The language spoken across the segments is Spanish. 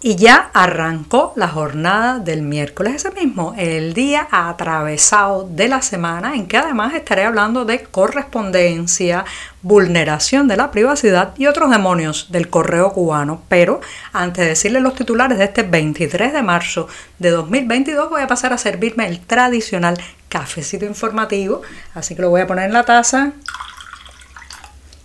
Y ya arrancó la jornada del miércoles, ese mismo, el día atravesado de la semana en que además estaré hablando de correspondencia, vulneración de la privacidad y otros demonios del correo cubano. Pero antes de decirles los titulares de este 23 de marzo de 2022 voy a pasar a servirme el tradicional cafecito informativo, así que lo voy a poner en la taza.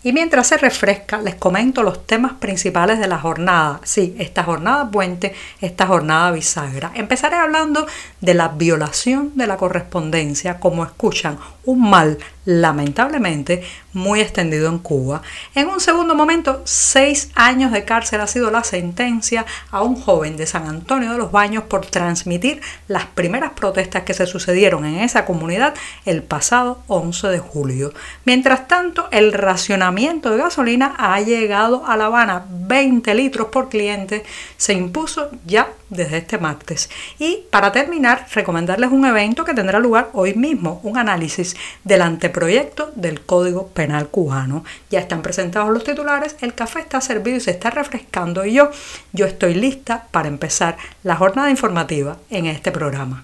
Y mientras se refresca, les comento los temas principales de la jornada. Sí, esta jornada puente, esta jornada bisagra. Empezaré hablando de la violación de la correspondencia, como escuchan, un mal lamentablemente muy extendido en Cuba. En un segundo momento, seis años de cárcel ha sido la sentencia a un joven de San Antonio de los Baños por transmitir las primeras protestas que se sucedieron en esa comunidad el pasado 11 de julio. Mientras tanto, el racionamiento de gasolina ha llegado a La Habana, 20 litros por cliente, se impuso ya desde este martes. Y para terminar, recomendarles un evento que tendrá lugar hoy mismo, un análisis del anteproyecto del Código Penal cubano. Ya están presentados los titulares, el café está servido y se está refrescando y yo, yo estoy lista para empezar la jornada informativa en este programa.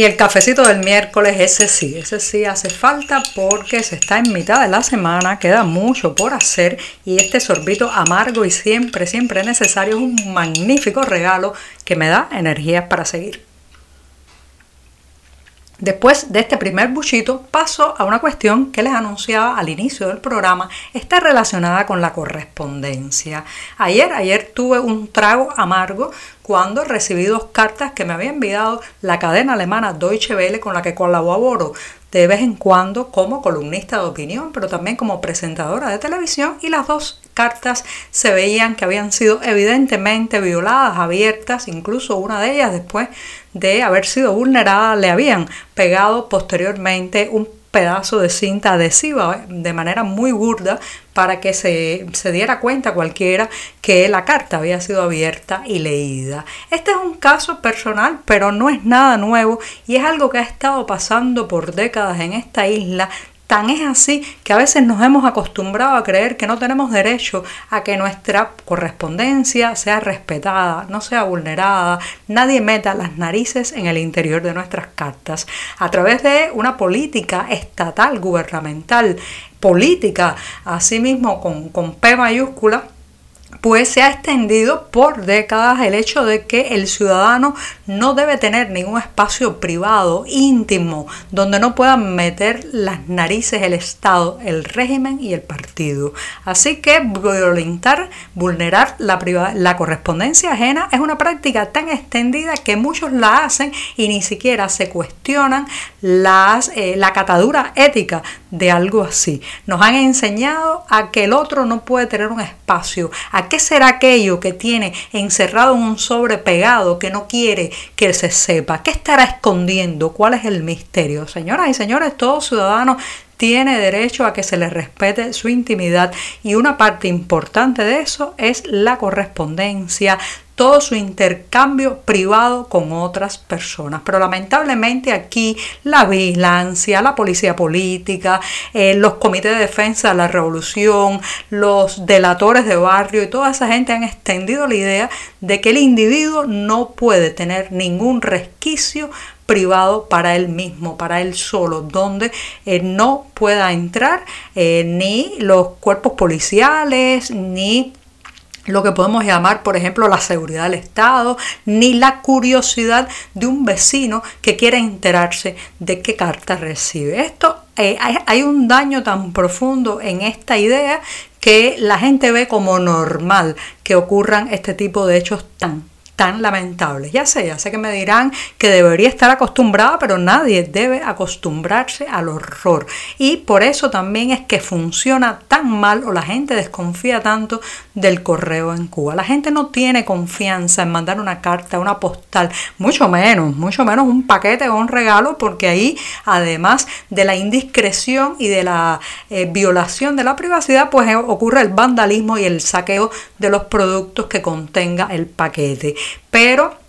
Y el cafecito del miércoles, ese sí, ese sí hace falta porque se está en mitad de la semana, queda mucho por hacer y este sorbito amargo y siempre, siempre necesario es un magnífico regalo que me da energías para seguir. Después de este primer buchito, paso a una cuestión que les anunciaba al inicio del programa, está relacionada con la correspondencia. Ayer, ayer tuve un trago amargo cuando recibí dos cartas que me había enviado la cadena alemana Deutsche Welle con la que colaboro de vez en cuando como columnista de opinión, pero también como presentadora de televisión y las dos cartas se veían que habían sido evidentemente violadas, abiertas, incluso una de ellas después de haber sido vulnerada le habían pegado posteriormente un pedazo de cinta adhesiva de manera muy burda para que se, se, diera cuenta cualquiera que la carta había sido abierta y leída. Este es un caso personal, pero no es nada nuevo y es algo que ha estado pasando por décadas en esta isla Tan es así que a veces nos hemos acostumbrado a creer que no tenemos derecho a que nuestra correspondencia sea respetada, no sea vulnerada, nadie meta las narices en el interior de nuestras cartas. A través de una política estatal, gubernamental, política, asimismo con, con P mayúscula, pues se ha extendido por décadas el hecho de que el ciudadano no debe tener ningún espacio privado, íntimo, donde no puedan meter las narices el Estado, el régimen y el partido. Así que violentar, vulnerar la, la correspondencia ajena es una práctica tan extendida que muchos la hacen y ni siquiera se cuestionan las, eh, la catadura ética de algo así. Nos han enseñado a que el otro no puede tener un espacio, a qué será aquello que tiene encerrado en un sobre pegado que no quiere que se sepa? ¿Qué estará escondiendo? ¿Cuál es el misterio? Señoras y señores, todo ciudadano tiene derecho a que se le respete su intimidad y una parte importante de eso es la correspondencia, todo su intercambio privado con otras personas. Pero lamentablemente aquí la vigilancia, la policía política, eh, los comités de defensa de la revolución, los delatores de barrio y toda esa gente han extendido la idea de que el individuo no puede tener ningún resquicio privado para él mismo, para él solo, donde eh, no pueda entrar eh, ni los cuerpos policiales, ni lo que podemos llamar, por ejemplo, la seguridad del Estado, ni la curiosidad de un vecino que quiere enterarse de qué carta recibe. Esto eh, hay, un daño tan profundo en esta idea que la gente ve como normal que ocurran este tipo de hechos tan tan lamentables. Ya sé, ya sé que me dirán que debería estar acostumbrada, pero nadie debe acostumbrarse al horror. Y por eso también es que funciona tan mal o la gente desconfía tanto del correo en Cuba. La gente no tiene confianza en mandar una carta, una postal, mucho menos, mucho menos un paquete o un regalo, porque ahí, además de la indiscreción y de la eh, violación de la privacidad, pues eh, ocurre el vandalismo y el saqueo de los productos que contenga el paquete pero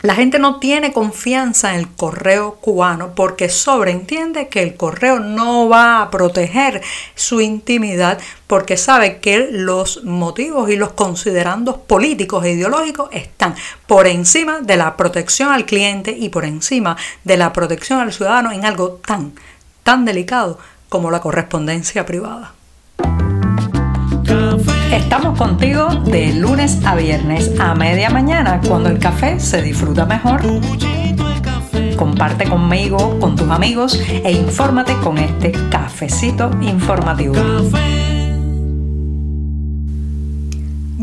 la gente no tiene confianza en el correo cubano porque sobreentiende que el correo no va a proteger su intimidad porque sabe que los motivos y los considerandos políticos e ideológicos están por encima de la protección al cliente y por encima de la protección al ciudadano en algo tan, tan delicado como la correspondencia privada. Estamos contigo de lunes a viernes a media mañana cuando el café se disfruta mejor. Comparte conmigo, con tus amigos e infórmate con este cafecito informativo.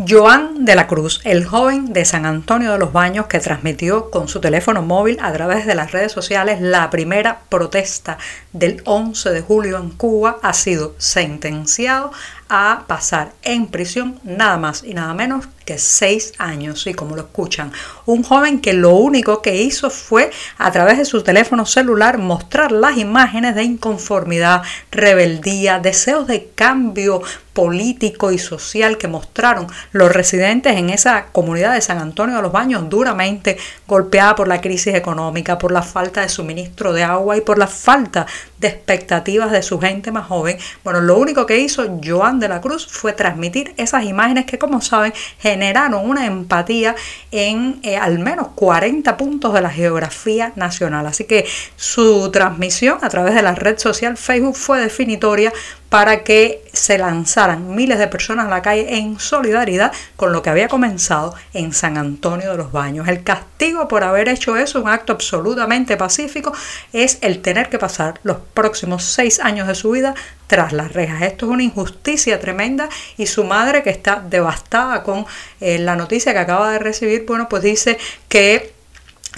Joan de la Cruz, el joven de San Antonio de los Baños que transmitió con su teléfono móvil a través de las redes sociales la primera protesta del 11 de julio en Cuba, ha sido sentenciado a pasar en prisión nada más y nada menos que seis años, y como lo escuchan, un joven que lo único que hizo fue a través de su teléfono celular mostrar las imágenes de inconformidad, rebeldía, deseos de cambio político y social que mostraron los residentes en esa comunidad de San Antonio de los Baños duramente golpeada por la crisis económica, por la falta de suministro de agua y por la falta de expectativas de su gente más joven. Bueno, lo único que hizo Joan de la Cruz fue transmitir esas imágenes que como saben generaron una empatía en eh, al menos 40 puntos de la geografía nacional. Así que su transmisión a través de la red social Facebook fue definitoria para que se lanzaran miles de personas a la calle en solidaridad con lo que había comenzado en San Antonio de los Baños. El castigo por haber hecho eso, un acto absolutamente pacífico, es el tener que pasar los próximos seis años de su vida tras las rejas. Esto es una injusticia tremenda y su madre que está devastada con eh, la noticia que acaba de recibir, bueno, pues dice que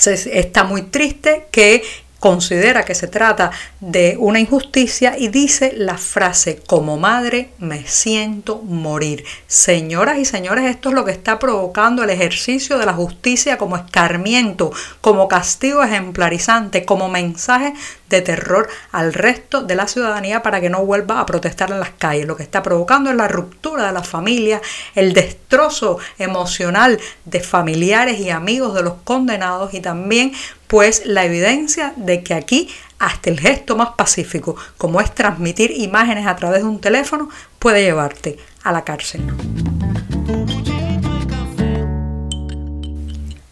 está muy triste, que considera que se trata de una injusticia y dice la frase, como madre me siento morir. Señoras y señores, esto es lo que está provocando el ejercicio de la justicia como escarmiento, como castigo ejemplarizante, como mensaje de terror al resto de la ciudadanía para que no vuelva a protestar en las calles. Lo que está provocando es la ruptura de la familia, el destrozo emocional de familiares y amigos de los condenados y también pues la evidencia de que aquí hasta el gesto más pacífico, como es transmitir imágenes a través de un teléfono, puede llevarte a la cárcel.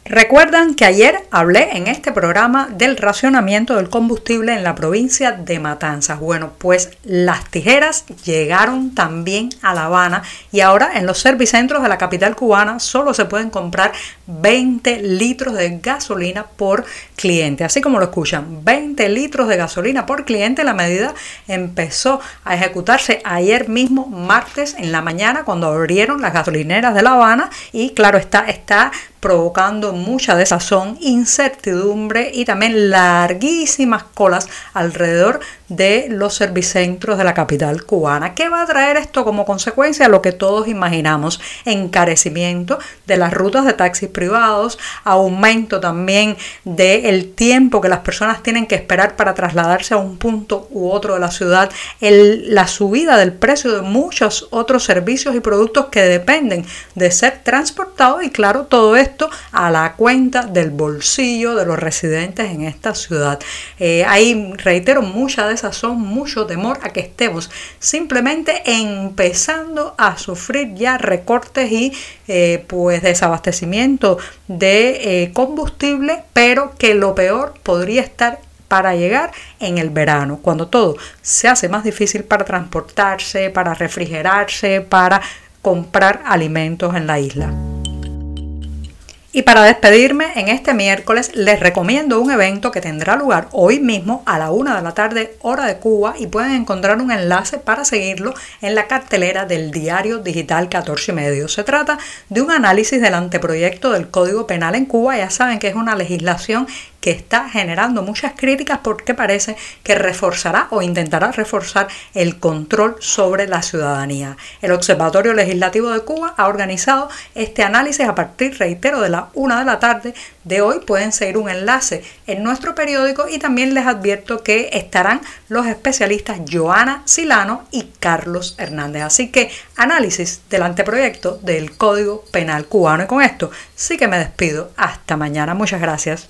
Recuerdan que ayer hablé en este programa del racionamiento del combustible en la provincia de Matanzas. Bueno, pues las tijeras llegaron también a La Habana y ahora en los servicentros de la capital cubana solo se pueden comprar 20 litros de gasolina por cliente. Así como lo escuchan, 20 litros de gasolina por cliente. La medida empezó a ejecutarse ayer mismo, martes en la mañana, cuando abrieron las gasolineras de La Habana y claro, está, está provocando mucha desazón, incertidumbre y también larguísimas colas alrededor de los servicentros de la capital cubana. ¿Qué va a traer esto como consecuencia? Lo que todos imaginamos, encarecimiento de las rutas de taxis privados, aumento también del tiempo que las personas tienen que esperar para trasladarse a un punto u otro de la ciudad, la subida del precio de muchos otros servicios y productos que dependen de ser transportados y claro, todo esto a la cuenta del bolsillo de los residentes en esta ciudad. Eh, hay, reitero, mucha desazón, mucho temor a que estemos simplemente empezando a sufrir ya recortes y eh, pues desabastecimiento de eh, combustible, pero que lo peor podría estar para llegar en el verano, cuando todo se hace más difícil para transportarse, para refrigerarse, para comprar alimentos en la isla. Y para despedirme en este miércoles les recomiendo un evento que tendrá lugar hoy mismo a la una de la tarde hora de Cuba y pueden encontrar un enlace para seguirlo en la cartelera del diario digital 14 y medio. Se trata de un análisis del anteproyecto del Código Penal en Cuba. Ya saben que es una legislación que está generando muchas críticas porque parece que reforzará o intentará reforzar el control sobre la ciudadanía. El Observatorio Legislativo de Cuba ha organizado este análisis a partir, reitero, de la una de la tarde de hoy. Pueden seguir un enlace en nuestro periódico y también les advierto que estarán los especialistas Joana Silano y Carlos Hernández. Así que análisis del anteproyecto del Código Penal cubano. Y con esto sí que me despido. Hasta mañana. Muchas gracias.